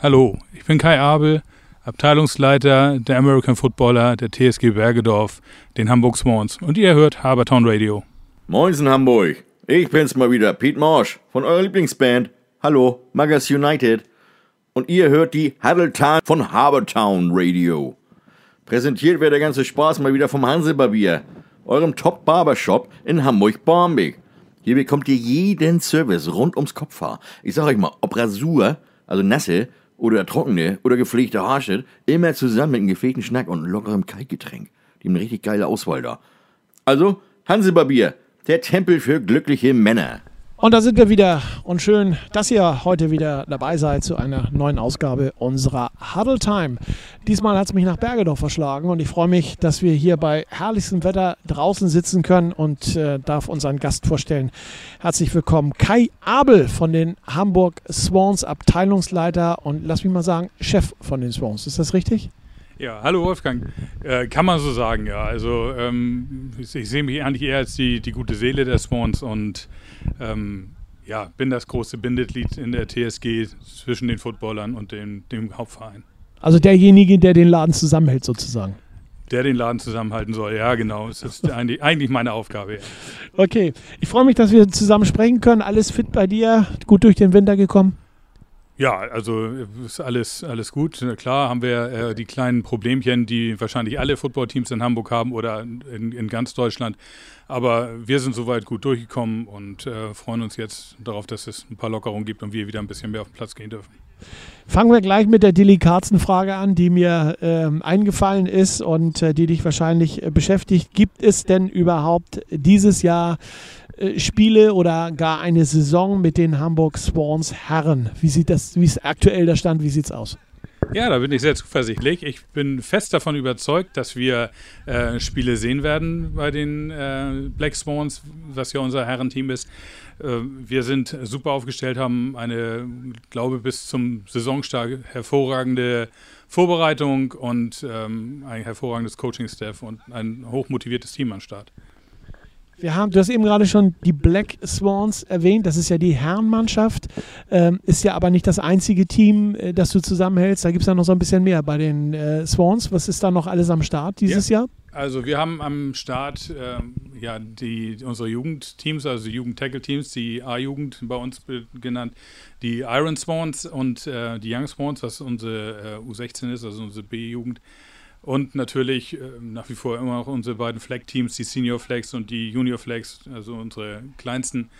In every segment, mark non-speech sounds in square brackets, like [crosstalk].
Hallo, ich bin Kai Abel, Abteilungsleiter der American Footballer der TSG Bergedorf, den Hamburg Swans. Und ihr hört Habertown Radio. Moinsen Hamburg, ich bin's mal wieder, Pete Marsh von eurer Lieblingsband. Hallo, Magas United. Und ihr hört die Time von Habertown Radio. Präsentiert wird der ganze Spaß mal wieder vom Hansebarbier, eurem Top Barbershop in Hamburg-Barmbek. Hier bekommt ihr jeden Service rund ums Kopfhaar. Ich sag euch mal, ob Rasur, also nasse, oder trockene oder gepflegte Haarschnitt, immer zusammen mit einem gefegten Schnack und lockerem Kaltgetränk. Die haben eine richtig geile Auswahl da. Also, Hansebarbier, der Tempel für glückliche Männer. Und da sind wir wieder und schön, dass ihr heute wieder dabei seid zu einer neuen Ausgabe unserer Huddle Time. Diesmal hat es mich nach Bergedorf verschlagen und ich freue mich, dass wir hier bei herrlichstem Wetter draußen sitzen können und äh, darf unseren Gast vorstellen. Herzlich willkommen, Kai Abel von den Hamburg Swans, Abteilungsleiter und lass mich mal sagen, Chef von den Swans. Ist das richtig? Ja, hallo Wolfgang. Äh, kann man so sagen, ja. Also ähm, ich, ich sehe mich eigentlich eher als die, die gute Seele der Swans und ähm, ja, bin das große Bindeglied in der TSG zwischen den Footballern und dem, dem Hauptverein. Also derjenige, der den Laden zusammenhält sozusagen. Der den Laden zusammenhalten soll, ja genau. Das ist eigentlich, eigentlich meine Aufgabe. Ja. Okay, ich freue mich, dass wir zusammen sprechen können. Alles fit bei dir? Gut durch den Winter gekommen? Ja, also ist alles, alles gut. Klar haben wir äh, die kleinen Problemchen, die wahrscheinlich alle Footballteams in Hamburg haben oder in, in ganz Deutschland. Aber wir sind soweit gut durchgekommen und äh, freuen uns jetzt darauf, dass es ein paar Lockerungen gibt und wir wieder ein bisschen mehr auf den Platz gehen dürfen. Fangen wir gleich mit der delikatsten Frage an, die mir äh, eingefallen ist und äh, die dich wahrscheinlich äh, beschäftigt. Gibt es denn überhaupt dieses Jahr äh, Spiele oder gar eine Saison mit den Hamburg Swans Herren? Wie sieht das, wie ist aktuell der Stand, wie sieht es aus? Ja, da bin ich sehr zuversichtlich. Ich bin fest davon überzeugt, dass wir äh, Spiele sehen werden bei den äh, Black Swans, was ja unser Herrenteam ist. Äh, wir sind super aufgestellt, haben eine, glaube bis zum Saisonstart hervorragende Vorbereitung und ähm, ein hervorragendes Coaching-Staff und ein hochmotiviertes Team an Start. Wir haben, du hast eben gerade schon die Black Swans erwähnt. Das ist ja die Herrenmannschaft. Ähm, ist ja aber nicht das einzige Team, äh, das du zusammenhältst. Da gibt es ja noch so ein bisschen mehr bei den äh, Swans. Was ist da noch alles am Start dieses ja. Jahr? Also wir haben am Start ähm, ja die unsere Jugendteams, also Jugend-Tackle-Teams, die A-Jugend bei uns genannt, die Iron Swans und äh, die Young Swans, was unsere äh, U16 ist, also unsere B-Jugend. Und natürlich äh, nach wie vor immer noch unsere beiden Flag-Teams, die Senior Flags und die Junior Flags, also unsere kleinsten.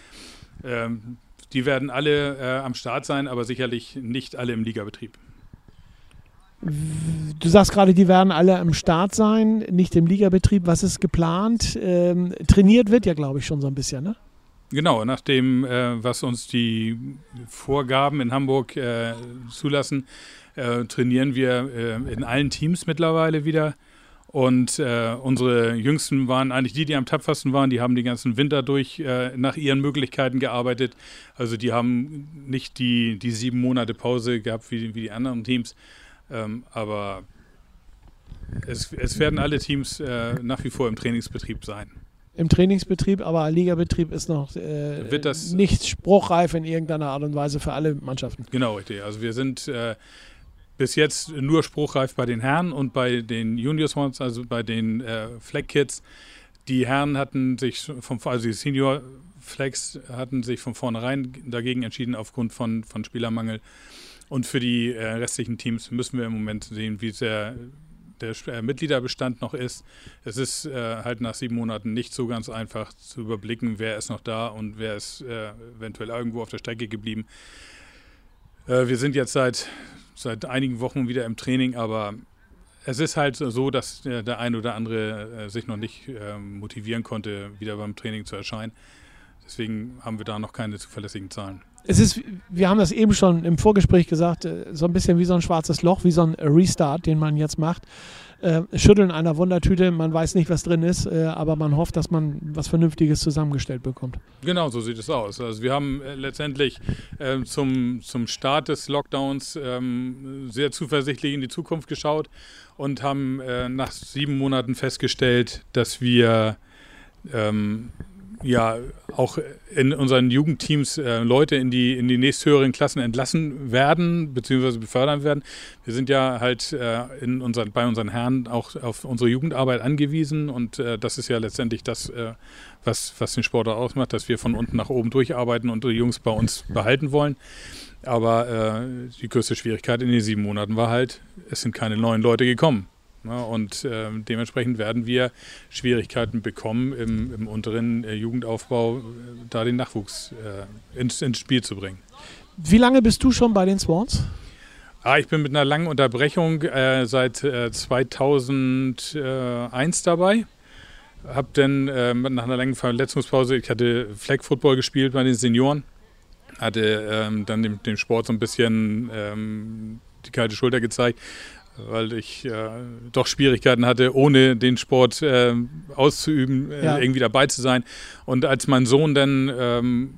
Ähm, die werden alle äh, am Start sein, aber sicherlich nicht alle im Ligabetrieb. Du sagst gerade, die werden alle am Start sein, nicht im Ligabetrieb. Was ist geplant? Ähm, trainiert wird ja, glaube ich, schon so ein bisschen, ne? Genau, nach dem, äh, was uns die Vorgaben in Hamburg äh, zulassen, äh, trainieren wir äh, in allen Teams mittlerweile wieder. Und äh, unsere Jüngsten waren eigentlich die, die am tapfersten waren. Die haben den ganzen Winter durch äh, nach ihren Möglichkeiten gearbeitet. Also die haben nicht die, die sieben Monate Pause gehabt wie, wie die anderen Teams. Ähm, aber es, es, werden alle Teams nach wie vor im Trainingsbetrieb sein. Im Trainingsbetrieb, aber Ligabetrieb ist noch äh, Wird das nicht spruchreif in irgendeiner Art und Weise für alle Mannschaften. Genau, richtig. Also wir sind äh, bis jetzt nur spruchreif bei den Herren und bei den Junior Swans, also bei den äh, Flag Kids. Die Herren hatten sich vom, also die Senior Flags hatten sich von vornherein dagegen entschieden aufgrund von, von Spielermangel. Und für die äh, restlichen Teams müssen wir im Moment sehen, wie der, der äh, Mitgliederbestand noch ist. Es ist äh, halt nach sieben Monaten nicht so ganz einfach zu überblicken, wer ist noch da und wer ist äh, eventuell irgendwo auf der Strecke geblieben. Äh, wir sind jetzt seit seit einigen Wochen wieder im Training, aber es ist halt so, dass der, der ein oder andere äh, sich noch nicht äh, motivieren konnte, wieder beim Training zu erscheinen. Deswegen haben wir da noch keine zuverlässigen Zahlen. Es ist, wir haben das eben schon im Vorgespräch gesagt, äh, so ein bisschen wie so ein schwarzes Loch, wie so ein Restart, den man jetzt macht äh, Schütteln einer Wundertüte. Man weiß nicht, was drin ist, äh, aber man hofft, dass man was Vernünftiges zusammengestellt bekommt. Genau, so sieht es aus. Also wir haben äh, letztendlich äh, zum, zum Start des Lockdowns ähm, sehr zuversichtlich in die Zukunft geschaut und haben nach sieben Monaten festgestellt, dass wir ähm, ja auch in unseren Jugendteams äh, Leute in die, in die nächsthöheren Klassen entlassen werden, beziehungsweise befördern werden. Wir sind ja halt äh, in unseren, bei unseren Herren auch auf unsere Jugendarbeit angewiesen und äh, das ist ja letztendlich das, äh, was, was den Sport ausmacht, dass wir von unten nach oben durcharbeiten und die Jungs bei uns behalten wollen. Aber äh, die größte Schwierigkeit in den sieben Monaten war halt, es sind keine neuen Leute gekommen. Ja, und äh, dementsprechend werden wir Schwierigkeiten bekommen, im, im unteren äh, Jugendaufbau äh, da den Nachwuchs äh, ins, ins, Spiel zu bringen. Wie lange bist du schon bei den Swans? Ah, ich bin mit einer langen Unterbrechung seit 2001 äh, dabei. Hab dann nach einer langen Verletzungspause, ich hatte Flag Football gespielt bei den Senioren, hatte ähm, dann dem, dem, Sport so ein bisschen ähm, die kalte Schulter gezeigt weil ich äh, doch Schwierigkeiten hatte, ohne den Sport äh, auszuüben, ja. irgendwie dabei zu sein. Und als mein Sohn dann ähm,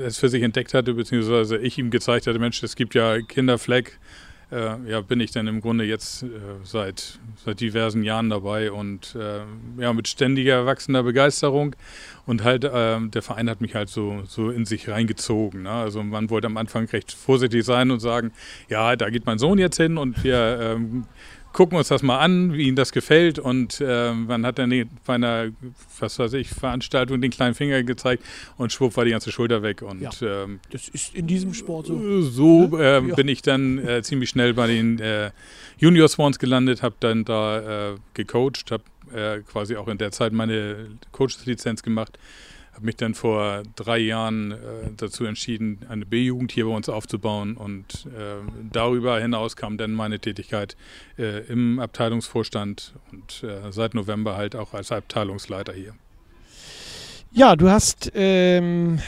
es für sich entdeckt hatte, beziehungsweise ich ihm gezeigt hatte, Mensch, es gibt ja Kinderfleck, äh, ja, bin ich dann im Grunde jetzt äh, seit, seit diversen Jahren dabei und äh, ja, mit ständiger wachsender Begeisterung. Und halt, äh, der Verein hat mich halt so, so in sich reingezogen. Ne? Also man wollte am Anfang recht vorsichtig sein und sagen, ja, da geht mein Sohn jetzt hin und wir ähm, gucken uns das mal an, wie Ihnen das gefällt. Und äh, man hat dann bei einer, was weiß ich, Veranstaltung den kleinen Finger gezeigt und schwupp war die ganze Schulter weg. Und ja, ähm, das ist in diesem Sport so. Äh, so äh, ja. bin ich dann äh, ziemlich schnell bei den äh, Junior Swans gelandet, habe dann da äh, gecoacht, habe quasi auch in der Zeit meine Coaches-Lizenz gemacht habe mich dann vor drei Jahren äh, dazu entschieden, eine B-Jugend hier bei uns aufzubauen und äh, darüber hinaus kam dann meine Tätigkeit äh, im Abteilungsvorstand und äh, seit November halt auch als Abteilungsleiter hier. Ja, du hast, ähm,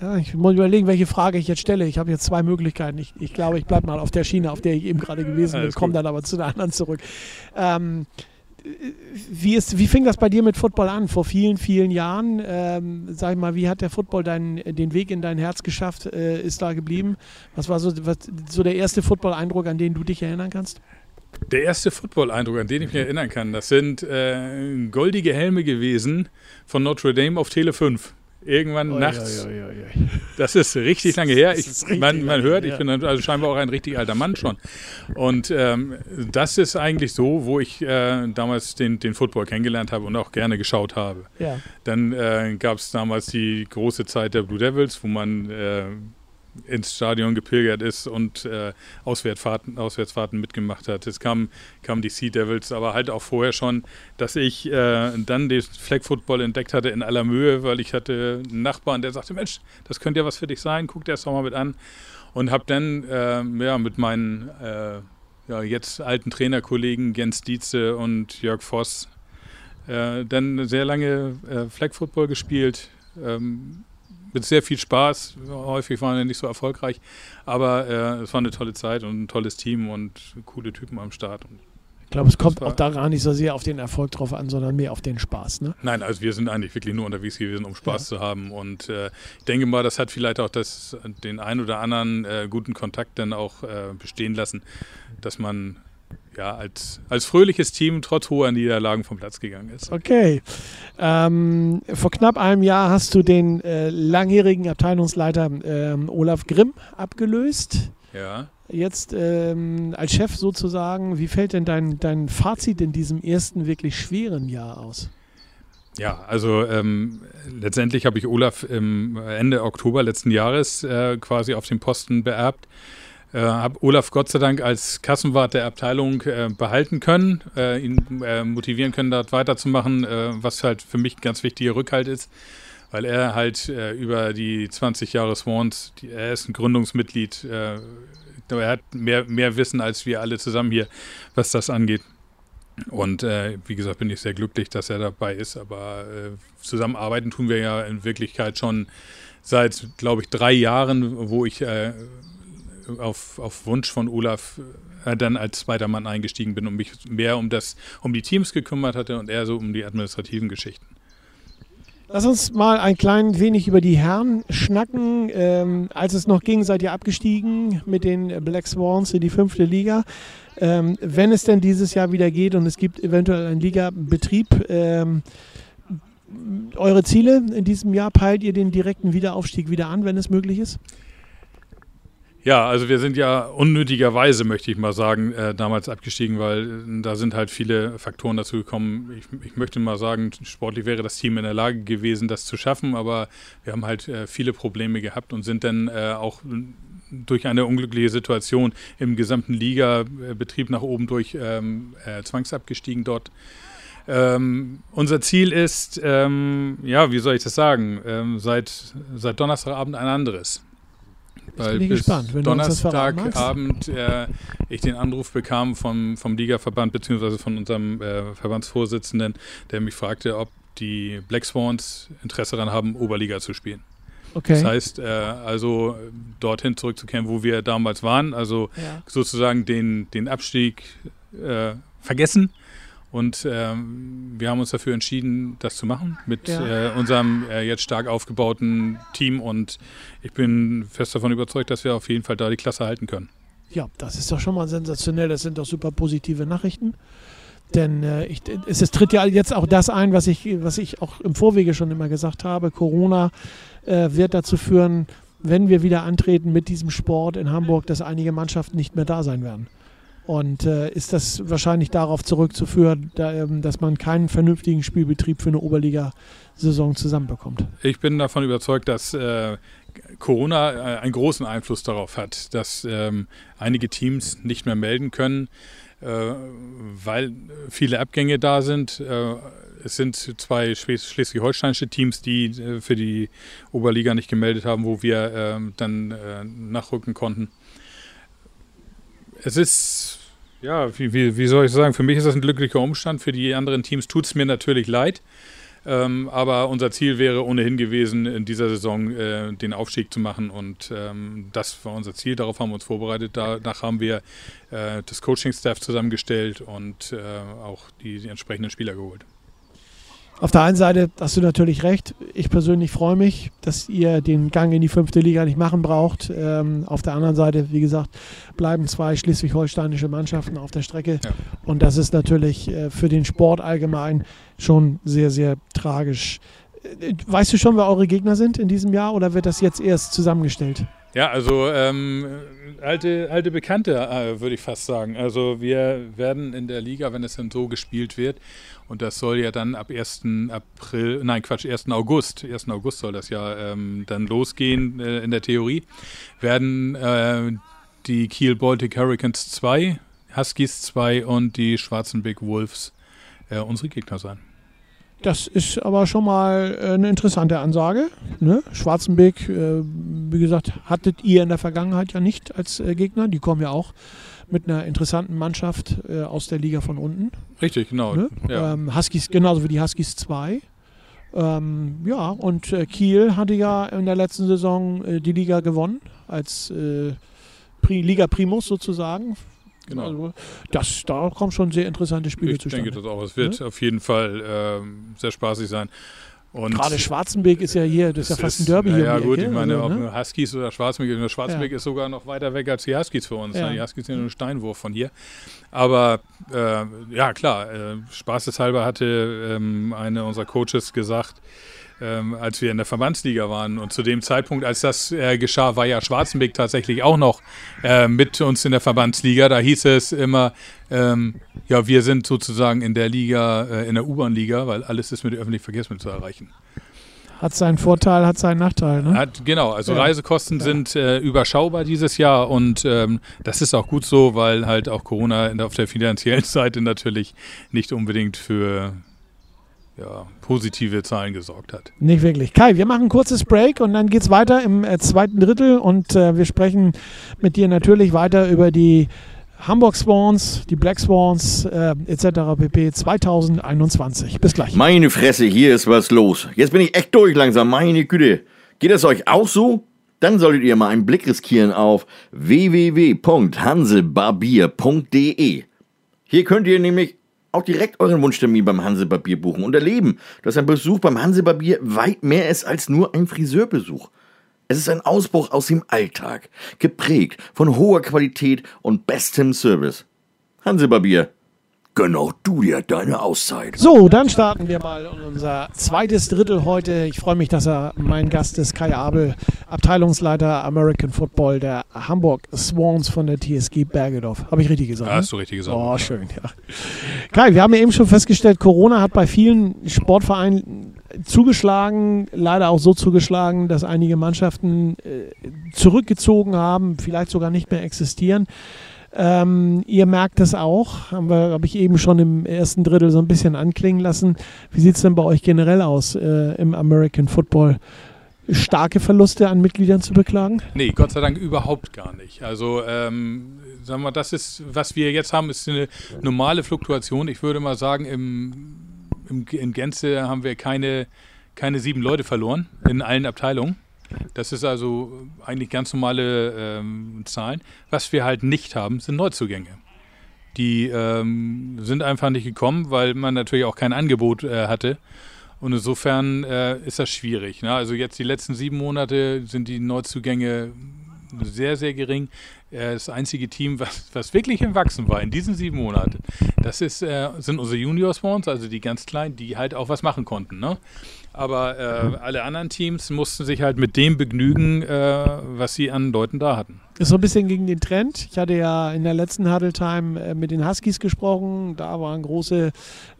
ja, ich muss überlegen, welche Frage ich jetzt stelle. Ich habe jetzt zwei Möglichkeiten. Ich, ich glaube, ich bleibe mal auf der Schiene, auf der ich eben gerade gewesen bin, komme dann aber zu der anderen zurück. Ähm, wie, ist, wie fing das bei dir mit Football an? Vor vielen, vielen Jahren, ähm, sag ich mal, wie hat der Football dein, den Weg in dein Herz geschafft, äh, ist da geblieben? Was war so, was, so der erste Football-Eindruck, an den du dich erinnern kannst? Der erste Football-Eindruck, an den ich mich erinnern kann, das sind äh, goldige Helme gewesen von Notre Dame auf Tele 5 irgendwann oi, nachts. Oi, oi, das ist richtig lange her. Ich, man, man hört, ich bin also scheinbar auch ein richtig alter Mann schon. Und ähm, das ist eigentlich so, wo ich äh, damals den, den Football kennengelernt habe und auch gerne geschaut habe. Ja. Dann äh, gab es damals die große Zeit der Blue Devils, wo man äh, ins Stadion gepilgert ist und äh, Auswärtsfahrten, Auswärtsfahrten mitgemacht hat. Es kamen kam die Sea Devils, aber halt auch vorher schon, dass ich äh, dann den Flag Football entdeckt hatte in aller Mühe, weil ich hatte einen Nachbarn, der sagte, Mensch, das könnte ja was für dich sein, guck dir das doch mal mit an. Und habe dann äh, ja, mit meinen äh, ja, jetzt alten Trainerkollegen Jens Dietze und Jörg Voss äh, dann sehr lange äh, Flag Football gespielt. Ähm, mit sehr viel Spaß. Häufig waren wir nicht so erfolgreich, aber äh, es war eine tolle Zeit und ein tolles Team und coole Typen am Start. Und ich glaube, es kommt auch da gar nicht so sehr auf den Erfolg drauf an, sondern mehr auf den Spaß. Ne? Nein, also wir sind eigentlich wirklich nur unterwegs gewesen, um Spaß ja. zu haben. Und äh, ich denke mal, das hat vielleicht auch das, den einen oder anderen äh, guten Kontakt dann auch äh, bestehen lassen, dass man ja, als, als fröhliches Team trotz hoher Niederlagen vom Platz gegangen ist. Okay. Ähm, vor knapp einem Jahr hast du den äh, langjährigen Abteilungsleiter ähm, Olaf Grimm abgelöst. Ja. Jetzt ähm, als Chef sozusagen, wie fällt denn dein, dein Fazit in diesem ersten wirklich schweren Jahr aus? Ja, also ähm, letztendlich habe ich Olaf im Ende Oktober letzten Jahres äh, quasi auf den Posten beerbt. Äh, habe Olaf Gott sei Dank als Kassenwart der Abteilung äh, behalten können, äh, ihn äh, motivieren können, dort weiterzumachen, äh, was halt für mich ein ganz wichtiger Rückhalt ist, weil er halt äh, über die 20 Jahre Swans, die, er ist ein Gründungsmitglied, er hat mehr, mehr Wissen als wir alle zusammen hier, was das angeht. Und wie gesagt, bin ich sehr glücklich, dass er dabei ist, aber zusammenarbeiten tun wir ja in Wirklichkeit schon seit, glaube ich, drei Jahren, wo ich auf, auf Wunsch von Olaf äh, dann als zweiter Mann eingestiegen bin und mich mehr um das, um die Teams gekümmert hatte und eher so um die administrativen Geschichten. Lass uns mal ein klein wenig über die Herren schnacken. Ähm, als es noch ging, seid ihr abgestiegen mit den Black Swans in die fünfte Liga. Ähm, wenn es denn dieses Jahr wieder geht und es gibt eventuell einen Ligabetrieb, ähm, eure Ziele in diesem Jahr? Peilt ihr den direkten Wiederaufstieg wieder an, wenn es möglich ist? Ja, also wir sind ja unnötigerweise, möchte ich mal sagen, äh, damals abgestiegen, weil äh, da sind halt viele Faktoren dazu gekommen. Ich, ich, möchte mal sagen, sportlich wäre das Team in der Lage gewesen, das zu schaffen, aber wir haben halt äh, viele Probleme gehabt und sind dann äh, auch durch eine unglückliche Situation im gesamten Ligabetrieb nach oben durch ähm, äh, zwangsabgestiegen dort. Ähm, unser Ziel ist, ähm, ja, wie soll ich das sagen, ähm, seit, seit Donnerstagabend ein anderes. Weil bin ich gespannt, wenn Donnerstagabend äh, ich den Anruf bekam vom, vom Ligaverband beziehungsweise von unserem äh, Verbandsvorsitzenden, der mich fragte, ob die Black Swans Interesse daran haben, Oberliga zu spielen. Okay. Das heißt, äh, also dorthin zurückzukehren, wo wir damals waren, also ja. sozusagen den, den Abstieg äh, vergessen und ähm, wir haben uns dafür entschieden, das zu machen mit ja. äh, unserem äh, jetzt stark aufgebauten Team. Und ich bin fest davon überzeugt, dass wir auf jeden Fall da die Klasse halten können. Ja, das ist doch schon mal sensationell. Das sind doch super positive Nachrichten. Denn äh, ich, es, es, tritt ja jetzt auch das ein, was ich, was ich auch im Vorwege schon immer gesagt habe. Corona äh, wird dazu führen, wenn wir wieder antreten mit diesem Sport in Hamburg, dass einige Mannschaften nicht mehr da sein werden. Und äh, ist das wahrscheinlich darauf zurückzuführen, da, ähm, dass man keinen vernünftigen Spielbetrieb für eine Oberliga-Saison zusammenbekommt? Ich bin davon überzeugt, dass äh, Corona äh, einen großen Einfluss darauf hat, dass ähm, einige Teams nicht mehr melden können, äh, weil viele Abgänge da sind. Äh, es sind zwei schleswig-holsteinische Teams, die äh, für die Oberliga nicht gemeldet haben, wo wir ähm, dann nachrücken konnten es ist, ja, wie, wie, wie, soll ich sagen, für mich ist das ein glücklicher Umstand. Für die anderen Teams tut es mir natürlich leid. Ähm, aber unser Ziel wäre ohnehin gewesen, in dieser Saison äh, den Aufstieg zu machen. Und ähm, das war unser Ziel. Darauf haben wir uns vorbereitet. Danach haben wir äh, das Coaching-Staff zusammengestellt und äh, auch die, die entsprechenden Spieler geholt. Auf der einen Seite hast du natürlich recht. Ich persönlich freue mich, dass ihr den Gang in die fünfte Liga nicht machen braucht. Ähm, auf der anderen Seite, wie gesagt, bleiben zwei schleswig-holsteinische Mannschaften auf der Strecke. Ja. Und das ist natürlich äh, für den Sport allgemein schon sehr, sehr tragisch. Äh, weißt du schon, wer eure Gegner sind in diesem Jahr oder wird das jetzt erst zusammengestellt? Ja, also ähm, alte, alte Bekannte, äh, würde ich fast sagen. Also wir werden in der Liga, wenn es dann so gespielt wird, und das soll ja dann ab 1. April, nein Quatsch, 1. August, 1. August soll das ja ähm, dann losgehen äh, in der Theorie, werden äh, die Kiel Baltic Hurricanes 2, Huskies 2 und die Schwarzen Big Wolves äh, unsere Gegner sein. Das ist aber schon mal äh, eine interessante Ansage. Ne? Schwarzenbeck, äh, wie gesagt, hattet ihr in der Vergangenheit ja nicht als äh, Gegner. Die kommen ja auch mit einer interessanten Mannschaft aus der Liga von unten. Richtig, genau. Ne? Ja. Ähm, Huskies, genauso wie die Huskies 2. Ähm, ja, und Kiel hatte ja in der letzten Saison die Liga gewonnen, als Liga Primus sozusagen Genau. Also das, da kommen schon sehr interessante Spiele ich zustande. Ich denke das auch. Es wird ja? auf jeden Fall ähm, sehr spaßig sein. Und Gerade Schwarzenberg ist ja hier, das ist ja fast ein Derby hier. Ja, gut, ich meine, also, ne? ob Huskies oder Schwarzenberg, Schwarzenberg ja. ist sogar noch weiter weg als die Huskies für uns. Ja. Ne? Die Huskies sind nur ein Steinwurf von hier. Aber äh, ja, klar, äh, spaßeshalber hatte ähm, eine unserer Coaches gesagt, ähm, als wir in der Verbandsliga waren. Und zu dem Zeitpunkt, als das äh, geschah, war ja Schwarzenbeck tatsächlich auch noch äh, mit uns in der Verbandsliga. Da hieß es immer, ähm, ja, wir sind sozusagen in der Liga, äh, in der U-Bahn-Liga, weil alles ist mit öffentlichen Verkehrsmitteln zu erreichen. Hat seinen Vorteil, hat seinen Nachteil. Ne? Hat, genau, also ja. Reisekosten ja. sind äh, überschaubar dieses Jahr und ähm, das ist auch gut so, weil halt auch Corona auf der finanziellen [laughs] Seite natürlich nicht unbedingt für ja, positive Zahlen gesorgt hat. Nicht wirklich. Kai, wir machen ein kurzes Break und dann geht es weiter im äh, zweiten Drittel und äh, wir sprechen mit dir natürlich weiter über die Hamburg Swans, die Black Swans äh, etc. pp. 2021. Bis gleich. Meine Fresse, hier ist was los. Jetzt bin ich echt durch langsam, meine Güte. Geht es euch auch so? Dann solltet ihr mal einen Blick riskieren auf www.hansebarbier.de. Hier könnt ihr nämlich auch direkt euren Wunschtermin beim Hansebarbier buchen und erleben, dass ein Besuch beim Hansebarbier weit mehr ist als nur ein Friseurbesuch. Es ist ein Ausbruch aus dem Alltag, geprägt von hoher Qualität und bestem Service. Hansebarbier. Gönn auch du dir deine Auszeit. So, dann starten wir mal unser zweites Drittel heute. Ich freue mich, dass er mein Gast ist, Kai Abel, Abteilungsleiter American Football der Hamburg Swans von der TSG Bergedorf. Habe ich richtig gesagt? Ja, ne? hast du richtig gesagt. Oh, schön, ja. Kai, wir haben ja eben schon festgestellt, Corona hat bei vielen Sportvereinen zugeschlagen, leider auch so zugeschlagen, dass einige Mannschaften äh, zurückgezogen haben, vielleicht sogar nicht mehr existieren. Ähm, ihr merkt das auch, habe ich eben schon im ersten Drittel so ein bisschen anklingen lassen. Wie sieht es denn bei euch generell aus äh, im American Football? Starke Verluste an Mitgliedern zu beklagen? Nee, Gott sei Dank überhaupt gar nicht. Also, ähm, sagen wir, das ist, was wir jetzt haben, ist eine normale Fluktuation. Ich würde mal sagen, im, im, in Gänze haben wir keine, keine sieben Leute verloren in allen Abteilungen. Das ist also eigentlich ganz normale ähm, Zahlen. Was wir halt nicht haben, sind Neuzugänge. Die ähm, sind einfach nicht gekommen, weil man natürlich auch kein Angebot äh, hatte. Und insofern äh, ist das schwierig. Ne? Also jetzt die letzten sieben Monate sind die Neuzugänge sehr, sehr gering. Äh, das einzige Team, was, was wirklich im Wachsen war in diesen sieben Monaten, das ist, äh, sind unsere Junior Swans, also die ganz kleinen, die halt auch was machen konnten. Ne? Aber äh, alle anderen Teams mussten sich halt mit dem begnügen, äh, was sie an Leuten da hatten. Ist so ein bisschen gegen den Trend. Ich hatte ja in der letzten Huddle Time äh, mit den Huskies gesprochen. Da waren große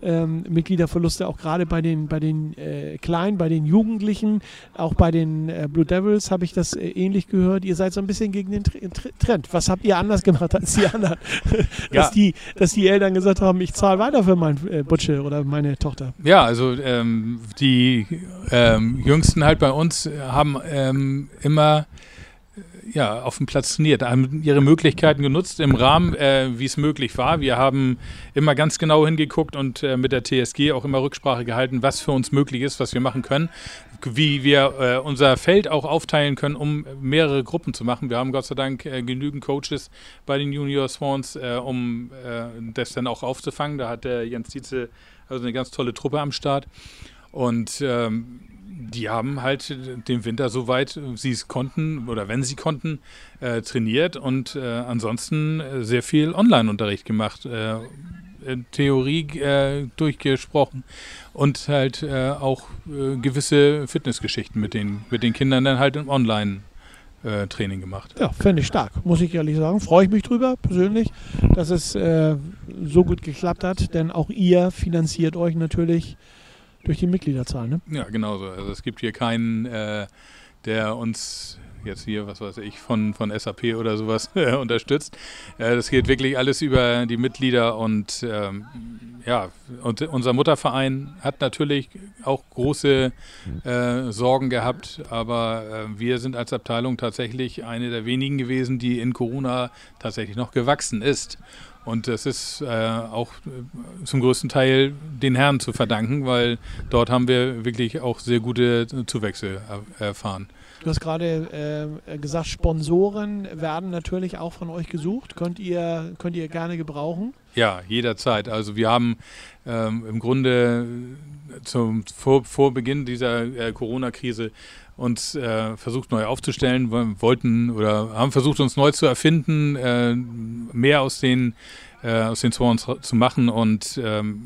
ähm, Mitgliederverluste, auch gerade bei den, bei den äh, Kleinen, bei den Jugendlichen. Auch bei den äh, Blue Devils habe ich das äh, ähnlich gehört. Ihr seid so ein bisschen gegen den Tr Tr Trend. Was habt ihr anders gemacht als die anderen? [laughs] dass, Ja. die, dass die Eltern gesagt haben, ich zahle weiter für mein äh, Butsche oder meine Tochter. Ja, also ähm, die ähm, Jüngsten halt bei uns haben ähm, immer ja, auf dem Platz trainiert, haben ihre Möglichkeiten genutzt im Rahmen, äh, wie es möglich war. Wir haben immer ganz genau hingeguckt und äh, mit der TSG auch immer Rücksprache gehalten, was für uns möglich ist, was wir machen können, wie wir äh, unser Feld auch aufteilen können, um mehrere Gruppen zu machen. Wir haben Gott sei Dank äh, genügend Coaches bei den Junior Swans, äh, um äh, das dann auch aufzufangen. Da hat der Jens Dietze also eine ganz tolle Truppe am Start. Und ähm, die haben halt den Winter soweit sie es konnten oder wenn sie konnten, äh, trainiert und äh, ansonsten äh, sehr viel Online-Unterricht gemacht. Äh, Theorie äh, durchgesprochen und halt äh, auch äh, gewisse Fitnessgeschichten mit den, mit den Kindern dann halt im Online-Training gemacht. Ja, fände ich stark, muss ich ehrlich sagen. Freue ich mich drüber, persönlich, dass es äh, so gut geklappt hat, denn auch ihr finanziert euch natürlich durch die Mitgliederzahl. Ne? Ja, genauso. Also es gibt hier keinen, äh, der uns jetzt hier, was weiß ich, von, von SAP oder sowas [laughs] äh, unterstützt. Äh, das geht wirklich alles über die Mitglieder und ähm, ja, und unser Mutterverein hat natürlich auch große äh, Sorgen gehabt, aber äh, wir sind als Abteilung tatsächlich eine der wenigen gewesen, die in Corona tatsächlich noch gewachsen ist. Und das ist äh, auch äh, zum größten Teil den Herren zu verdanken, weil dort haben wir wirklich auch sehr gute Zuwächse er erfahren. Du hast gerade äh, gesagt, Sponsoren werden natürlich auch von euch gesucht. Könnt ihr, könnt ihr gerne gebrauchen. Ja, jederzeit. Also wir haben ähm, im Grunde zum vor, vor Beginn dieser äh, Corona-Krise uns äh, versucht neu aufzustellen, wollten oder haben versucht uns neu zu erfinden, äh, mehr aus den äh, aus den Swans zu machen und ähm,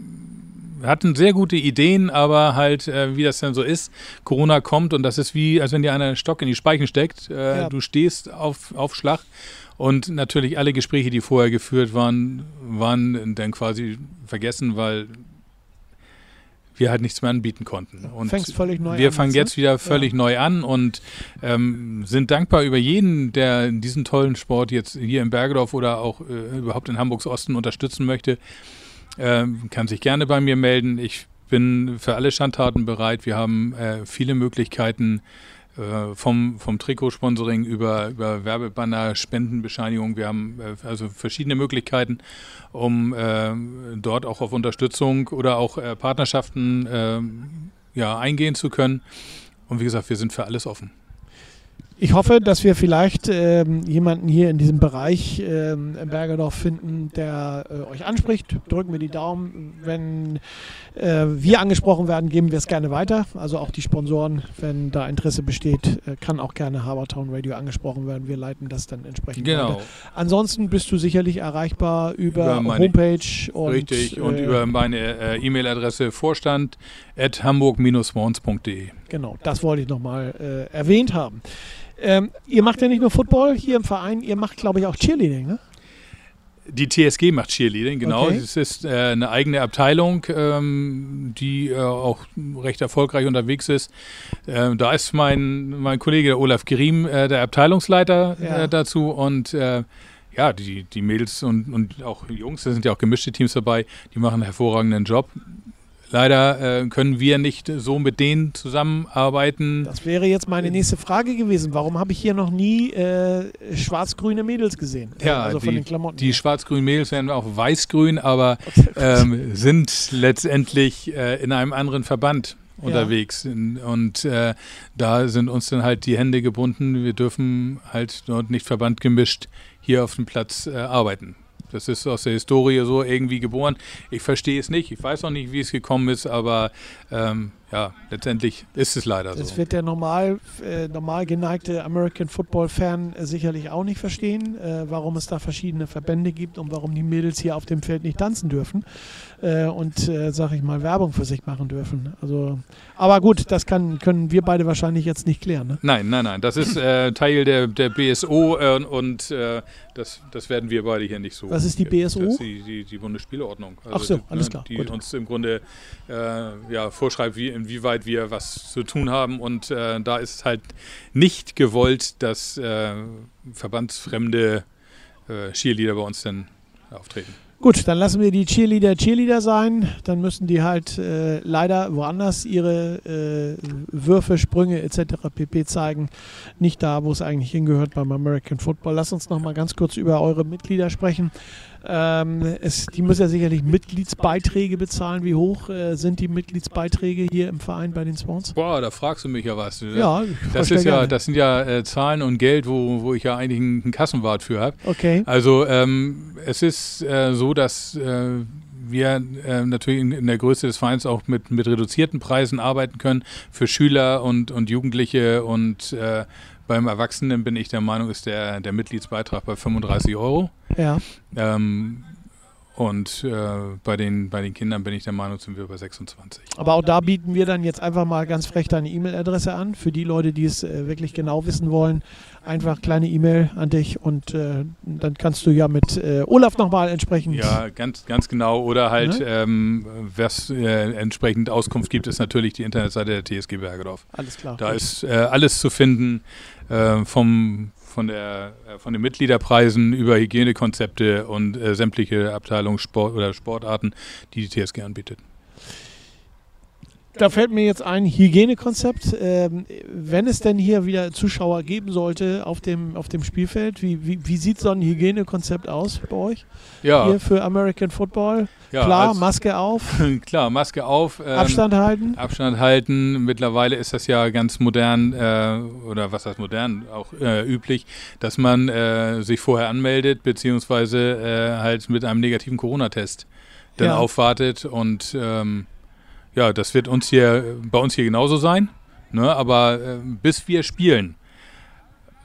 wir hatten sehr gute Ideen, aber halt, äh, wie das dann so ist, Corona kommt und das ist wie, als wenn dir einer einen Stock in die Speichen steckt. Äh, Ja. Du stehst auf, auf Schlag und natürlich alle Gespräche, die vorher geführt waren, waren dann quasi vergessen, weil wir halt nichts mehr anbieten konnten. Und Fängst völlig neu wir an fangen jetzt, ne? wieder völlig neu an und ähm, sind dankbar über jeden, der diesen tollen Sport jetzt hier in Bergedorf oder auch äh, überhaupt in Hamburgs Osten unterstützen möchte. Ähm, kann sich gerne bei mir melden. Ich bin für alle Schandtaten bereit. Wir haben äh, viele Möglichkeiten äh, vom, vom Trikotsponsoring über, über Werbebanner, Spendenbescheinigung. Wir haben äh, also verschiedene Möglichkeiten, um äh, dort auch auf Unterstützung oder auch äh, Partnerschaften äh, ja, eingehen zu können. Und wie gesagt, wir sind für alles offen. Ich hoffe, dass wir vielleicht ähm, jemanden hier in diesem Bereich ähm, in Bergedorf finden, der äh, euch anspricht. Drücken wir die Daumen. Wenn äh, wir angesprochen werden, geben wir es gerne weiter. Also auch die Sponsoren, wenn da Interesse besteht, äh, kann auch gerne Habertown Radio angesprochen werden. Wir leiten das dann entsprechend Genau. weiter. Ansonsten bist du sicherlich erreichbar über, Über meine- Homepage und Richtig. Und äh, über meine äh, E-Mail-Adresse vorstand at hamburg-swans.de. Genau, das wollte ich nochmal äh, erwähnt haben. Ähm, ihr macht ja nicht nur Football hier im Verein, ihr macht, glaube ich, auch Cheerleading, ne? Die TSG macht Cheerleading, genau. Okay. Es ist äh, eine eigene Abteilung, ähm, die äh, auch recht erfolgreich unterwegs ist. Ähm, da ist mein, mein Kollege Olaf Griem äh, der Abteilungsleiter Ja. äh, dazu und äh, ja, die, die Mädels und, und auch Jungs, da sind ja auch gemischte Teams dabei, die machen einen hervorragenden Job. Leider äh, können wir nicht so mit denen zusammenarbeiten. Das wäre jetzt meine nächste Frage gewesen. Warum habe ich hier noch nie äh, schwarz-grüne Mädels gesehen? Ja, also von die, den Klamotten. die schwarz-grünen Mädels werden auch weiß-grün, aber [laughs] ähm, sind letztendlich äh, in einem anderen Verband unterwegs. In- Und äh, da sind uns dann halt die Hände gebunden. Wir dürfen halt dort nicht verbandgemischt hier auf dem Platz äh, arbeiten. Das ist aus der Historie so irgendwie geboren. Ich verstehe es nicht. Ich weiß auch nicht, wie es gekommen ist, aber ähm, ja, letztendlich ist es leider das so. wird der normal, äh, normal geneigte American Football-Fan äh, sicherlich auch nicht verstehen, äh, warum es da verschiedene Verbände gibt und warum die Mädels hier auf dem Feld nicht tanzen dürfen äh, und, äh, sag ich mal, Werbung für sich machen dürfen. Also, aber gut, das kann, können wir beide wahrscheinlich jetzt nicht klären. Ne? Nein, nein, nein. Das ist äh, Teil der, der BSO äh, und das, das werden wir beide hier nicht so. Was ist die BSO? Das ist die, die, die Bundesspielordnung. Also Ach so, alles klar, Die gut. uns im Grunde ja, vorschreibt, wie, inwieweit wir was zu tun haben. Und äh, da ist halt nicht gewollt, dass äh, verbandsfremde äh, Cheerleader bei uns dann auftreten. Gut, dann lassen wir die Cheerleader Cheerleader sein. Dann müssen die halt äh, leider woanders ihre äh, Würfe, Sprünge etc. pp. zeigen. Nicht da, wo es eigentlich hingehört beim American Football. Lass uns noch mal ganz kurz über eure Mitglieder sprechen. Ähm, es, die müssen ja sicherlich Mitgliedsbeiträge bezahlen. Wie hoch äh, sind die Mitgliedsbeiträge hier im Verein bei den Swans? Boah, da fragst du mich ja was. Ja, das, ist ja, gerne. das sind ja äh, Zahlen und Geld, wo, wo ich ja eigentlich einen, einen Kassenwart für habe. Okay. Also ähm, es ist äh, so, dass äh, wir äh, natürlich in, in der Größe des Vereins auch mit, mit reduzierten Preisen arbeiten können für Schüler und, und Jugendliche und äh, beim Erwachsenen bin ich der Meinung, ist der, der Mitgliedsbeitrag bei 35 Euro. Ja. Ähm, und äh, bei, den, bei den Kindern bin ich der Meinung, sind wir bei 26. Aber auch da bieten wir dann jetzt einfach mal ganz frech deine E-Mail-Adresse an. Für die Leute, die es äh, wirklich genau wissen wollen, einfach kleine E-Mail an dich und äh, dann kannst du ja mit äh, Olaf nochmal entsprechend. Ja, ganz, ganz genau. Oder halt, Ne? ähm, was äh, entsprechend Auskunft gibt, ist natürlich die Internetseite der TSG Bergedorf. Alles klar. Da ist äh, alles zu finden, äh, vom, von, der, äh, von den Mitgliederpreisen über Hygienekonzepte und äh, sämtliche Abteilungen Sport oder Sportarten, die die TSG anbietet. Da fällt mir jetzt ein Hygienekonzept. Ähm, wenn es denn hier wieder Zuschauer geben sollte auf dem, auf dem Spielfeld, wie, wie, wie sieht so ein Hygienekonzept aus bei euch? Ja, Hier für American Football? ja Klar, als- Maske auf, [laughs] klar, Maske auf. ähm, Abstand halten. Abstand halten. Mittlerweile ist das ja ganz modern äh, oder was heißt modern auch äh, üblich, dass man äh, sich vorher anmeldet beziehungsweise äh, halt mit einem negativen Corona-Test dann Ja. aufwartet und ähm, ja, das wird uns hier bei uns hier genauso sein. Ne? Aber äh, bis wir spielen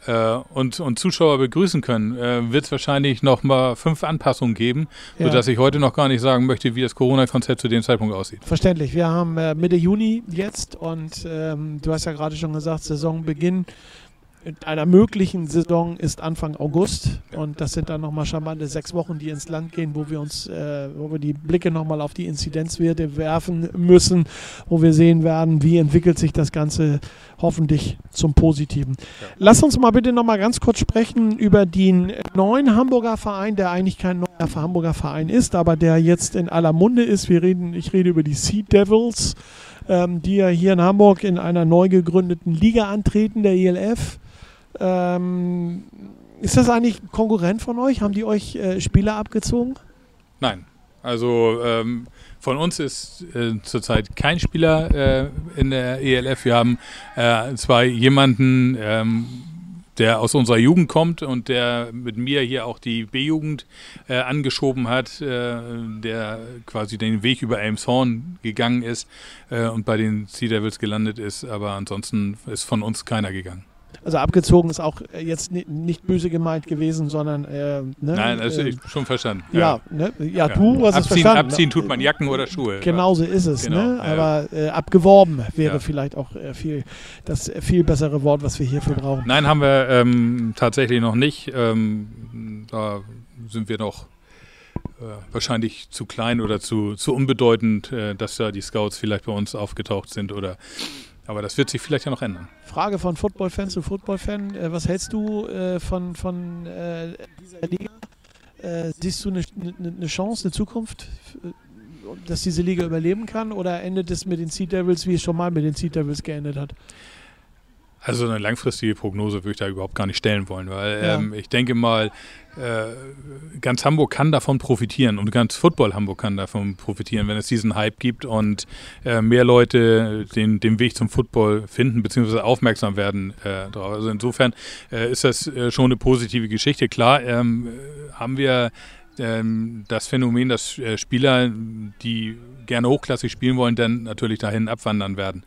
äh, und, und Zuschauer begrüßen können, äh, wird es wahrscheinlich noch mal fünf Anpassungen geben, Ja. sodass ich heute noch gar nicht sagen möchte, wie das Corona-Konzept zu dem Zeitpunkt aussieht. Verständlich. Wir haben äh, Mitte Juni jetzt und ähm, du hast ja gerade schon gesagt, Saisonbeginn mit einer möglichen Saison ist Anfang August und das sind dann nochmal charmante sechs Wochen, die ins Land gehen, wo wir uns, äh, wo wir die Blicke nochmal auf die Inzidenzwerte werfen müssen, wo wir sehen werden, wie entwickelt sich das Ganze hoffentlich zum Positiven. Lass uns mal bitte nochmal ganz kurz sprechen über den neuen Hamburger Verein, der eigentlich kein neuer Hamburger Verein ist, aber der jetzt in aller Munde ist. Wir reden, ich rede über die Sea Devils, ähm, die ja hier in Hamburg in einer neu gegründeten Liga antreten, der ELF. Ähm, ist das eigentlich ein Konkurrent von euch? Haben die euch äh, Spieler abgezogen? Nein. Also ähm, von uns ist äh, zurzeit kein Spieler äh, in der ELF. Wir haben äh, zwar jemanden, ähm, der aus unserer Jugend kommt und der mit mir hier auch die B-Jugend äh, angeschoben hat, äh, der quasi den Weg über Elmshorn gegangen ist äh, und bei den Sea Devils gelandet ist. Aber ansonsten ist von uns keiner gegangen. Also abgezogen ist auch äh, jetzt nicht böse gemeint gewesen, sondern äh, ne, Nein, das äh, ist schon verstanden. Ja, ja, ne? ja, ja. du hast abziehen, es verstanden. Abziehen tut man Jacken oder Schuhe. Genauso ist es, genau. ne? aber äh, abgeworben wäre vielleicht auch äh, viel das viel bessere Wort, was wir hierfür brauchen. Nein, haben wir ähm, tatsächlich noch nicht. Ähm, da sind wir noch äh, wahrscheinlich zu klein oder zu, zu unbedeutend, dass da die Scouts vielleicht bei uns aufgetaucht sind oder aber das wird sich vielleicht ja noch ändern. Frage von Football-Fan zu Football-Fan. Äh, was hältst du äh, von, von äh, dieser Liga? Siehst du eine, eine, Chance, eine Zukunft, dass diese Liga überleben kann? Oder endet es mit den Sea Devils, wie es schon mal mit den Sea Devils geendet hat? Also eine langfristige Prognose würde ich da überhaupt gar nicht stellen wollen, weil ja. ähm, ich denke mal, äh, ganz Hamburg kann davon profitieren und ganz Football Hamburg kann davon profitieren, wenn es diesen Hype gibt und äh, mehr Leute den, den Weg zum Football finden bzw. aufmerksam werden äh, darauf. Also insofern äh, ist das äh, schon eine positive Geschichte. Klar ähm, haben wir ähm, das Phänomen, dass äh, Spieler, die gerne hochklassig spielen wollen, dann natürlich dahin abwandern werden.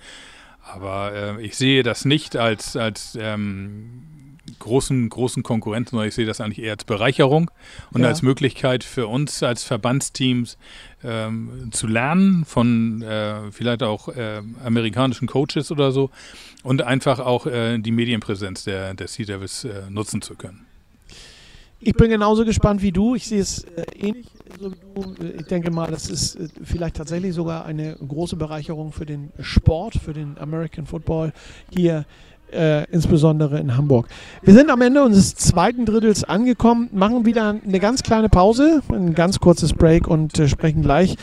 Aber äh, ich sehe das nicht als, als ähm, großen, großen Konkurrenten, sondern ich sehe das eigentlich eher als Bereicherung und ja. als Möglichkeit für uns als Verbandsteams ähm, zu lernen von äh, vielleicht auch äh, amerikanischen Coaches oder so und einfach auch äh, die Medienpräsenz der, der Sea Devils äh, nutzen zu können. Ich bin genauso gespannt wie du. Ich sehe es äh, ähnlich Ich denke mal, das ist äh, vielleicht tatsächlich sogar eine große Bereicherung für den Sport, für den American Football hier äh, insbesondere in Hamburg. Wir sind am Ende unseres zweiten Drittels angekommen, machen wieder eine ganz kleine Pause, ein ganz kurzes Break und äh, sprechen gleich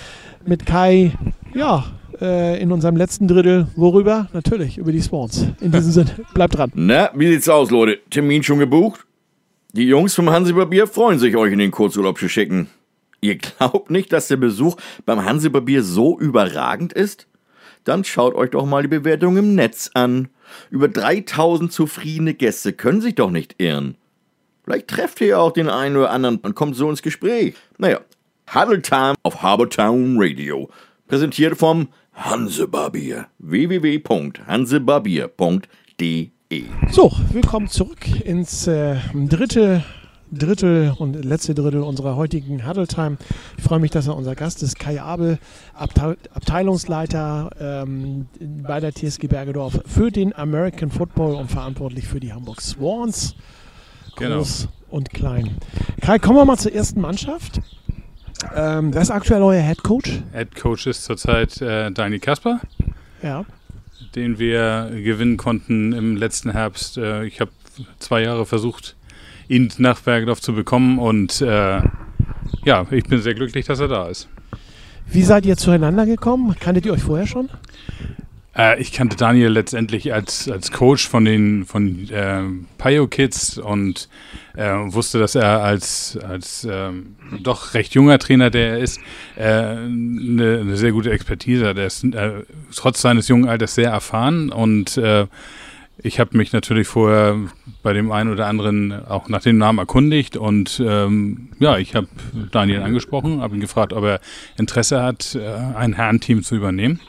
mit Kai, ja, äh, in unserem letzten Drittel, worüber? Natürlich, über die Swans. In diesem Sinne, [laughs] bleibt dran. Na, wie sieht's aus, Leute? Termin schon gebucht? Die Jungs vom Hansebarbier freuen sich, euch in den Kurzurlaub zu schicken. Ihr glaubt nicht, dass der Besuch beim Hansebarbier so überragend ist? Dann schaut euch doch mal die Bewertung im Netz an. Über 3000 zufriedene Gäste können sich doch nicht irren. Vielleicht trefft ihr auch den einen oder anderen und kommt so ins Gespräch. Naja, Huddle Time auf Harbortown Radio. Präsentiert vom Hansebarbier. www.hansebarbier.de so, willkommen zurück ins äh, dritte Drittel und letzte Drittel unserer heutigen Huddle Time. Ich freue mich, dass er unser Gast ist, Kai Abel, Abte Abteilungsleiter ähm, bei der TSG Bergedorf für den American Football und verantwortlich für die Hamburg Swans. Genau. Groß genau. und klein. Kai, kommen wir mal zur ersten Mannschaft. Ähm, wer ist aktuell euer Head Coach? Head Coach ist zurzeit äh, Dani Kasper. Ja den wir gewinnen konnten im letzten Herbst. Äh, ich habe zwei Jahre versucht, ihn nach Bergedorf zu bekommen und äh, ja, ich bin sehr glücklich, dass er da ist. Wie seid ihr zueinander gekommen? Kanntet ihr euch vorher schon? Äh, ich kannte Daniel letztendlich als, als Coach von den von äh, Pio Kids und äh, wusste, dass er als, als ähm, doch recht junger Trainer, der er ist, äh, eine, eine, sehr gute Expertise hat. Er ist äh, trotz seines jungen Alters sehr erfahren und äh, ich habe mich natürlich vorher bei dem einen oder anderen auch nach dem Namen erkundigt und ähm, ja, ich habe Daniel angesprochen, habe ihn gefragt, ob er Interesse hat, ein Herrenteam zu übernehmen.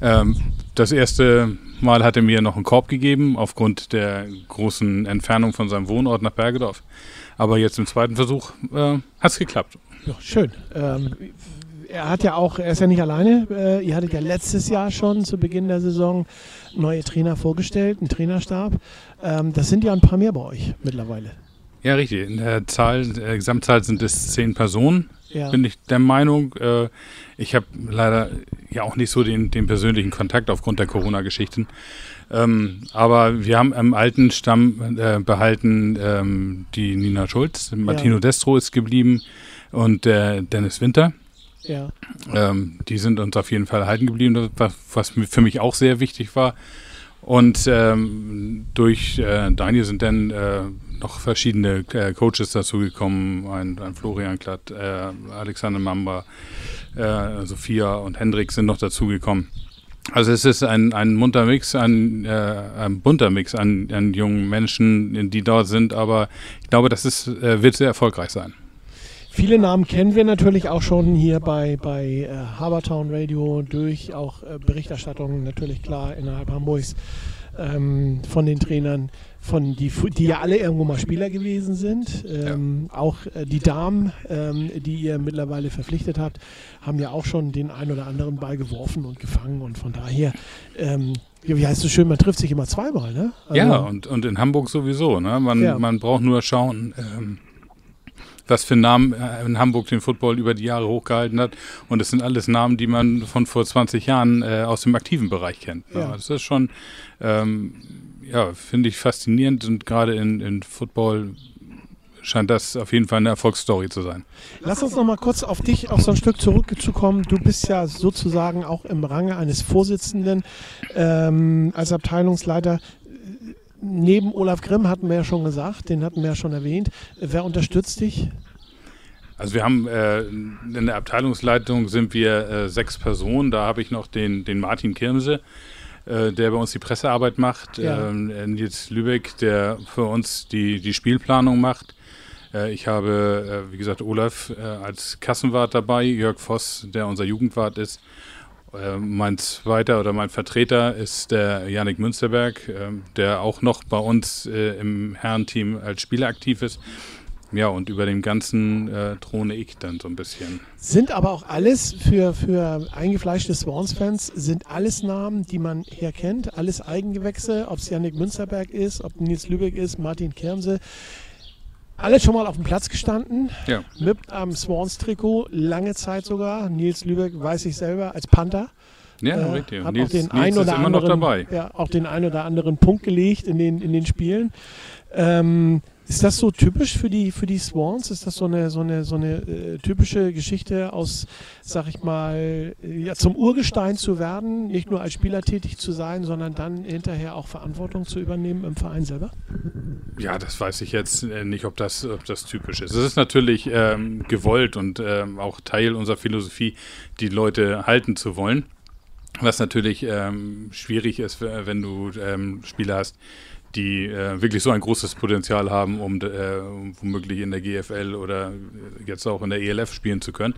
Ähm, das erste Mal hat er mir noch einen Korb gegeben, aufgrund der großen Entfernung von seinem Wohnort nach Bergedorf. Aber jetzt im zweiten Versuch äh, hat es geklappt. Ja, schön. Ähm, er hat ja auch, er ist ja nicht alleine. Äh, ihr hattet ja letztes Jahr schon zu Beginn der Saison neue Trainer vorgestellt, einen Trainerstab. Ähm, das sind ja ein paar mehr bei euch mittlerweile. Ja, richtig. In der Zahl, der Gesamtzahl sind es zehn Personen, ja. bin ich der Meinung. Äh, ich habe leider ja auch nicht so den, den persönlichen Kontakt aufgrund der Corona-Geschichten. Ähm, aber wir haben im alten Stamm äh, behalten ähm, die Nina Schulz, Martino ja. Destro ist geblieben und der Dennis Winter. Ja. Ähm, die sind uns auf jeden Fall erhalten geblieben, was, für mich auch sehr wichtig war. Und ähm, durch äh, Daniel sind dann äh, noch verschiedene äh, Coaches dazugekommen, ein, ein Florian Klatt, äh, Alexander Mamba, äh, Sophia und Hendrik sind noch dazugekommen. Also es ist ein, ein munter Mix, ein, äh, ein bunter Mix an, an jungen Menschen, die dort sind, aber ich glaube, das ist, äh, wird sehr erfolgreich sein. Viele Namen kennen wir natürlich auch schon hier bei, bei äh, Habertown Radio durch auch äh, Berichterstattungen natürlich klar innerhalb Hamburgs ähm, von den Trainern, von die, die ja alle irgendwo mal Spieler gewesen sind. Ähm, ja. Auch äh, die Damen, ähm, die ihr mittlerweile verpflichtet habt, haben ja auch schon den ein oder anderen Ball geworfen und gefangen und von daher ähm, wie heißt es schön, man trifft sich immer zweimal, ne? Also, ja, und, und in Hamburg sowieso, ne? Man, ja. man braucht nur schauen, ähm, was für Namen äh, in Hamburg den Football über die Jahre hochgehalten hat. Und es sind alles Namen, die man von vor 20 Jahren äh, aus dem aktiven Bereich kennt. Ja. Das ist schon, ähm, ja, finde ich faszinierend und gerade in, in Football scheint das auf jeden Fall eine Erfolgsstory zu sein. Lass uns noch mal kurz auf dich auf so ein Stück zurückzukommen. Du bist ja sozusagen auch im Range eines Vorsitzenden ähm, als Abteilungsleiter neben Olaf Grimm hatten wir ja schon gesagt, den hatten wir ja schon erwähnt. Wer unterstützt dich? Also wir haben äh, in der Abteilungsleitung sind wir äh, sechs Personen. Da habe ich noch den, den Martin Kirmse, äh, der bei uns die Pressearbeit macht. Ja. Ähm, Nils Lübeck, der für uns die, die Spielplanung macht. Äh, ich habe, äh, wie gesagt, Olaf äh, als Kassenwart dabei, Jörg Voss, der unser Jugendwart ist. Äh, mein zweiter oder mein Vertreter ist der Janik Münsterberg, äh, der auch noch bei uns äh, im Herrenteam als Spieler aktiv ist. Ja, und über dem ganzen äh, throne ich dann so ein bisschen. Sind aber auch alles für, für eingefleischte Swans-Fans, sind alles Namen, die man hier kennt, alles Eigengewächse, ob es Janik Münsterberg ist, ob Nils Lübeck ist, Martin Kirmse. Alle schon mal auf dem Platz gestanden. Ja. Mit am Swans-Trikot, lange Zeit sogar. Nils Lübeck weiß ich selber als Panther. Ja, äh, richtig. Hat Nils, auch den Nils ein oder anderen, Ja, auch den ein oder anderen Punkt gelegt in den, in den Spielen. Ähm, ist das so typisch für die, für die Swans? Ist das so eine, so eine, so eine äh, typische Geschichte aus, sag ich mal, ja, zum Urgestein zu werden, nicht nur als Spieler tätig zu sein, sondern dann hinterher auch Verantwortung zu übernehmen im Verein selber? Ja, das weiß ich jetzt äh, nicht, ob das, ob das typisch ist. Es ist natürlich ähm, gewollt und ähm, auch Teil unserer Philosophie, die Leute halten zu wollen. Was natürlich ähm, schwierig ist, wenn du ähm, Spieler hast, die äh, wirklich so ein großes Potenzial haben, um äh, womöglich in der GFL oder jetzt auch in der ELF spielen zu können.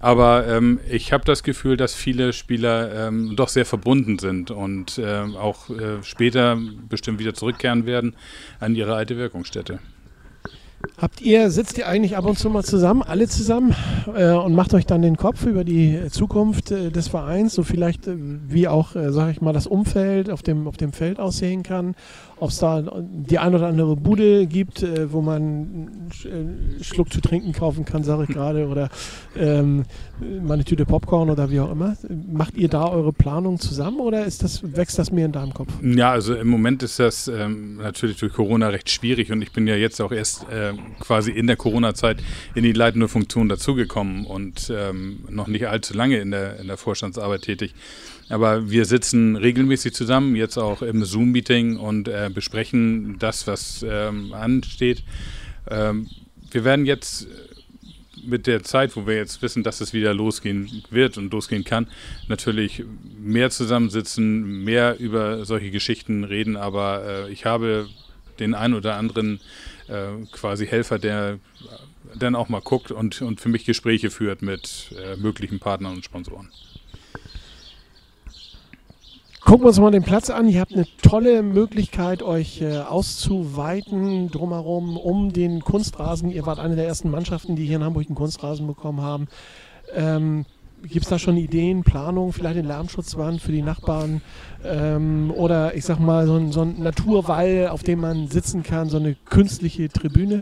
Aber ähm, ich habe das Gefühl, dass viele Spieler ähm, doch sehr verbunden sind und äh, auch äh, später bestimmt wieder zurückkehren werden an ihre alte Wirkungsstätte. Habt ihr, sitzt ihr eigentlich ab und zu mal zusammen, alle zusammen äh, und macht euch dann den Kopf über die Zukunft äh, des Vereins, so vielleicht äh, wie auch, äh, sage ich mal, das Umfeld auf dem, auf dem Feld aussehen kann? Ob es da die ein oder andere Bude gibt, äh, wo man einen Schluck zu trinken kaufen kann, sage ich [laughs] gerade, oder ähm, mal eine Tüte Popcorn oder wie auch immer. Macht ihr da eure Planung zusammen oder ist das, wächst das mehr in deinem Kopf? Ja, also im Moment ist das ähm, natürlich durch Corona recht schwierig und ich bin ja jetzt auch erst äh, quasi in der Corona-Zeit in die leitende Funktion dazugekommen und ähm, noch nicht allzu lange in der, in der Vorstandsarbeit tätig. Aber wir sitzen regelmäßig zusammen, jetzt auch im Zoom-Meeting und äh, besprechen das, was ähm, ansteht. Ähm, wir werden jetzt mit der Zeit, wo wir jetzt wissen, dass es wieder losgehen wird und losgehen kann, natürlich mehr zusammensitzen, mehr über solche Geschichten reden. Aber äh, ich habe den einen oder anderen äh, quasi Helfer, der dann auch mal guckt und, und für mich Gespräche führt mit äh, möglichen Partnern und Sponsoren. Gucken wir uns mal den Platz an. Ihr habt eine tolle Möglichkeit, euch äh, auszuweiten drumherum um den Kunstrasen. Ihr wart eine der ersten Mannschaften, die hier in Hamburg einen Kunstrasen bekommen haben. Ähm, Gibt es da schon Ideen, Planungen, vielleicht eine Lärmschutzwand für die Nachbarn ähm, oder ich sag mal so ein, so ein Naturwall, auf dem man sitzen kann, so eine künstliche Tribüne?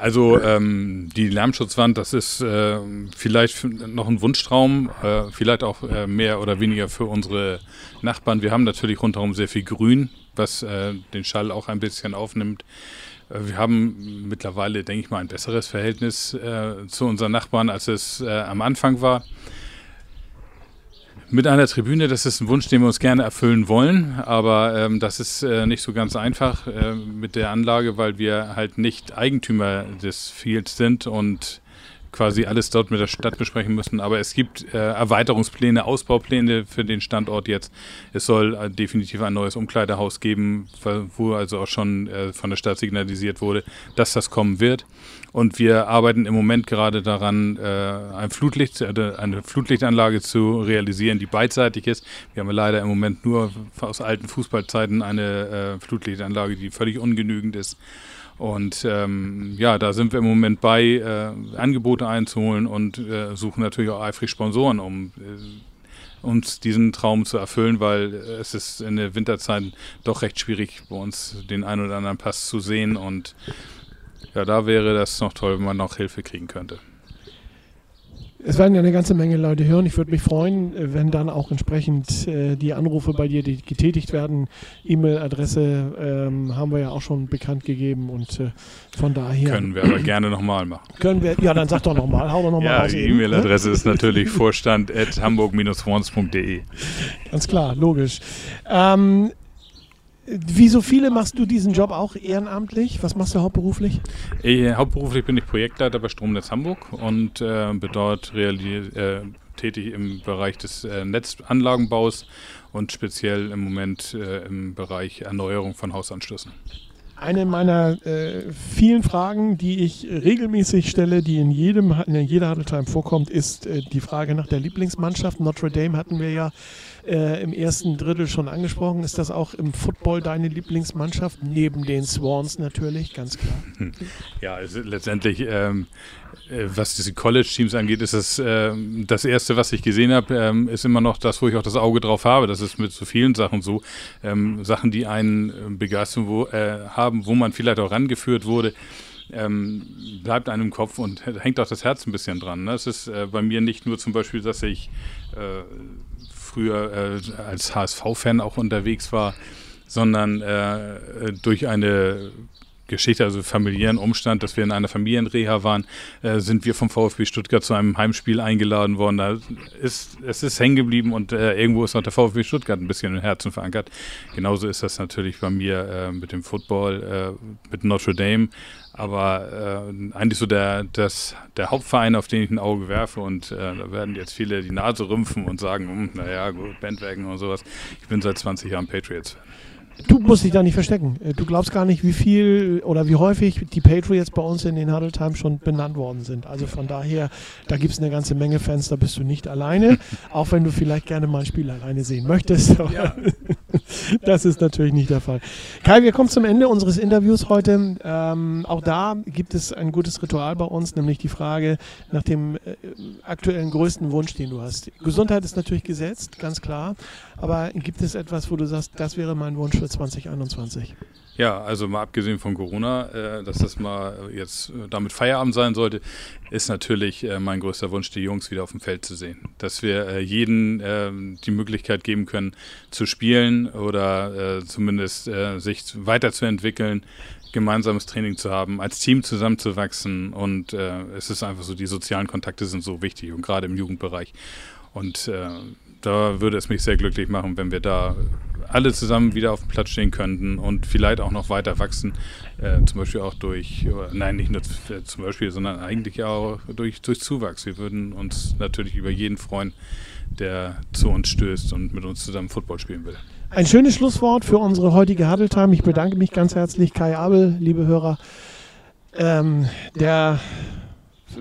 Also ähm, die Lärmschutzwand, das ist äh, vielleicht noch ein Wunschtraum, äh, vielleicht auch äh, mehr oder weniger für unsere Nachbarn. Wir haben natürlich rundherum sehr viel Grün, was äh, den Schall auch ein bisschen aufnimmt. Äh, wir haben mittlerweile, denke ich mal, ein besseres Verhältnis äh, zu unseren Nachbarn, als es am Anfang war mit einer Tribüne, das ist ein Wunsch, den wir uns gerne erfüllen wollen, aber ähm, das ist äh, nicht so ganz einfach äh, mit der Anlage, weil wir halt nicht Eigentümer des Fields sind und quasi alles dort mit der Stadt besprechen müssen. Aber es gibt äh, Erweiterungspläne, Ausbaupläne für den Standort jetzt. Es soll äh, definitiv ein neues Umkleidehaus geben, wo also auch schon äh, von der Stadt signalisiert wurde, dass das kommen wird. Und wir arbeiten im Moment gerade daran, äh, ein Flutlicht, äh, eine Flutlichtanlage zu realisieren, die beidseitig ist. Wir haben leider im Moment nur aus alten Fußballzeiten eine äh, Flutlichtanlage, die völlig ungenügend ist. Und ähm, ja, da sind wir im Moment bei, äh, Angebote einzuholen und äh, suchen natürlich auch eifrig Sponsoren, um äh, uns diesen Traum zu erfüllen, weil es ist in der Winterzeit doch recht schwierig, bei uns den einen oder anderen Pass zu sehen. Und ja, da wäre das noch toll, wenn man noch Hilfe kriegen könnte. Es werden ja eine ganze Menge Leute hören. Ich würde mich freuen, äh, wenn dann auch entsprechend äh, die Anrufe bei dir getätigt werden. E-Mail-Adresse ähm, haben wir ja auch schon bekannt gegeben und äh, von daher. Können wir aber gerne nochmal machen. Können wir, ja, dann sag doch nochmal, hau doch nochmal ja, raus. Die E-Mail-Adresse ist natürlich vorstand at hamburg-swans.de. Ganz klar, logisch. Ähm, wie so viele machst du diesen Job auch ehrenamtlich? Was machst du hauptberuflich? Ich, hauptberuflich bin ich Projektleiter bei Stromnetz Hamburg und äh, bin dort äh, tätig im Bereich des äh, Netzanlagenbaus und speziell im Moment äh, im Bereich Erneuerung von Hausanschlüssen. Eine meiner äh, vielen Fragen, die ich regelmäßig stelle, die in jedem in jeder Huddle Time vorkommt, ist äh, die Frage nach der Lieblingsmannschaft. Notre Dame hatten wir ja äh, im ersten Drittel schon angesprochen. Ist das auch im Football deine Lieblingsmannschaft? Neben den Swans natürlich, ganz klar. Hm. Ja, also letztendlich, ähm, äh, was diese College-Teams angeht, ist das äh, das Erste, was ich gesehen habe, ähm, ist immer noch das, wo ich auch das Auge drauf habe. Das ist mit so vielen Sachen so. Ähm, Sachen, die einen äh, begeistern wo, äh, haben, wo man vielleicht auch rangeführt wurde. Ähm, bleibt einem im Kopf und hängt auch das Herz ein bisschen dran. Ne? Es ist äh, bei mir nicht nur zum Beispiel, dass ich äh, früher äh, als HSV-Fan auch unterwegs war, sondern äh, durch eine Geschichte, also familiären Umstand, dass wir in einer Familienreha waren, äh, sind wir vom VfB Stuttgart zu einem Heimspiel eingeladen worden. Da ist, es ist hängen geblieben und äh, irgendwo ist auch der VfB Stuttgart ein bisschen im Herzen verankert. Genauso ist das natürlich bei mir äh, mit dem Football, äh, mit Notre Dame. Aber äh, eigentlich so der, das, der Hauptverein, auf den ich ein Auge werfe und äh, da werden jetzt viele die Nase rümpfen und sagen, hm, naja, gut, Bandwagon und sowas. Ich bin seit 20 Jahren Patriots-Fan. Du musst dich da nicht verstecken. Äh, du glaubst gar nicht, wie viel oder wie häufig die Patriots bei uns in den Huddle Times schon benannt worden sind. Also von daher, da gibt es eine ganze Menge Fans, da bist du nicht alleine. [laughs] auch wenn du vielleicht gerne mal ein Spiel alleine sehen möchtest. Ja. [laughs] das ist natürlich nicht der Fall. Kai, wir kommen zum Ende unseres Interviews heute. Ähm, auch da gibt es ein gutes Ritual bei uns, nämlich die Frage nach dem äh, aktuellen größten Wunsch, den du hast. Gesundheit ist natürlich gesetzt, ganz klar. Aber gibt es etwas, wo du sagst, das wäre mein Wunsch für 2021? Ja, also mal abgesehen von Corona, äh, dass das mal jetzt damit Feierabend sein sollte, ist natürlich äh, mein größter Wunsch, die Jungs wieder auf dem Feld zu sehen. Dass wir äh, jeden äh, die Möglichkeit geben können, zu spielen oder äh, zumindest äh, sich weiterzuentwickeln, gemeinsames Training zu haben, als Team zusammenzuwachsen. Und es ist einfach so, die sozialen Kontakte sind so wichtig und gerade im Jugendbereich. Und da würde es mich sehr glücklich machen, wenn wir da alle zusammen wieder auf dem Platz stehen könnten und vielleicht auch noch weiter wachsen. Äh, zum Beispiel auch durch, nein, nicht nur zum Beispiel, sondern eigentlich auch durch, durch Zuwachs. Wir würden uns natürlich über jeden freuen, der zu uns stößt und mit uns zusammen Football spielen will. Ein schönes Schlusswort für unsere heutige Huddle Time. Ich bedanke mich ganz herzlich, Kai Abel, liebe Hörer. Ähm, der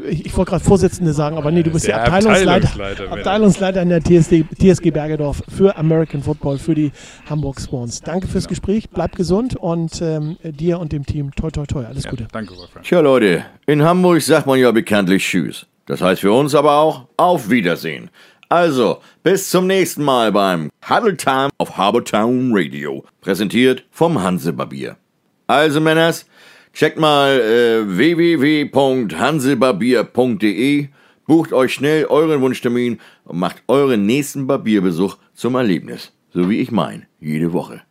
ich, ich wollte gerade Vorsitzende sagen, aber nee, du bist der, der Abteilungsleiter, Abteilungsleiter, Abteilungsleiter in der TSD, TSG Bergedorf für American Football, für die Hamburg Swans. Danke fürs genau. Gespräch, bleib gesund und ähm, dir und dem Team toi toi toi. Alles ja, Gute. Danke, Wolfgang. Tja, Leute, in Hamburg sagt man ja bekanntlich Tschüss. Das heißt für uns aber auch Auf Wiedersehen. Also, bis zum nächsten Mal beim Huddle Time auf Harbortown Radio, präsentiert vom Hansebarbier. Also, Männers, Checkt mal äh, www.hansebarbier.de, bucht euch schnell euren Wunschtermin und macht euren nächsten Barbierbesuch zum Erlebnis. So wie ich mein, jede Woche.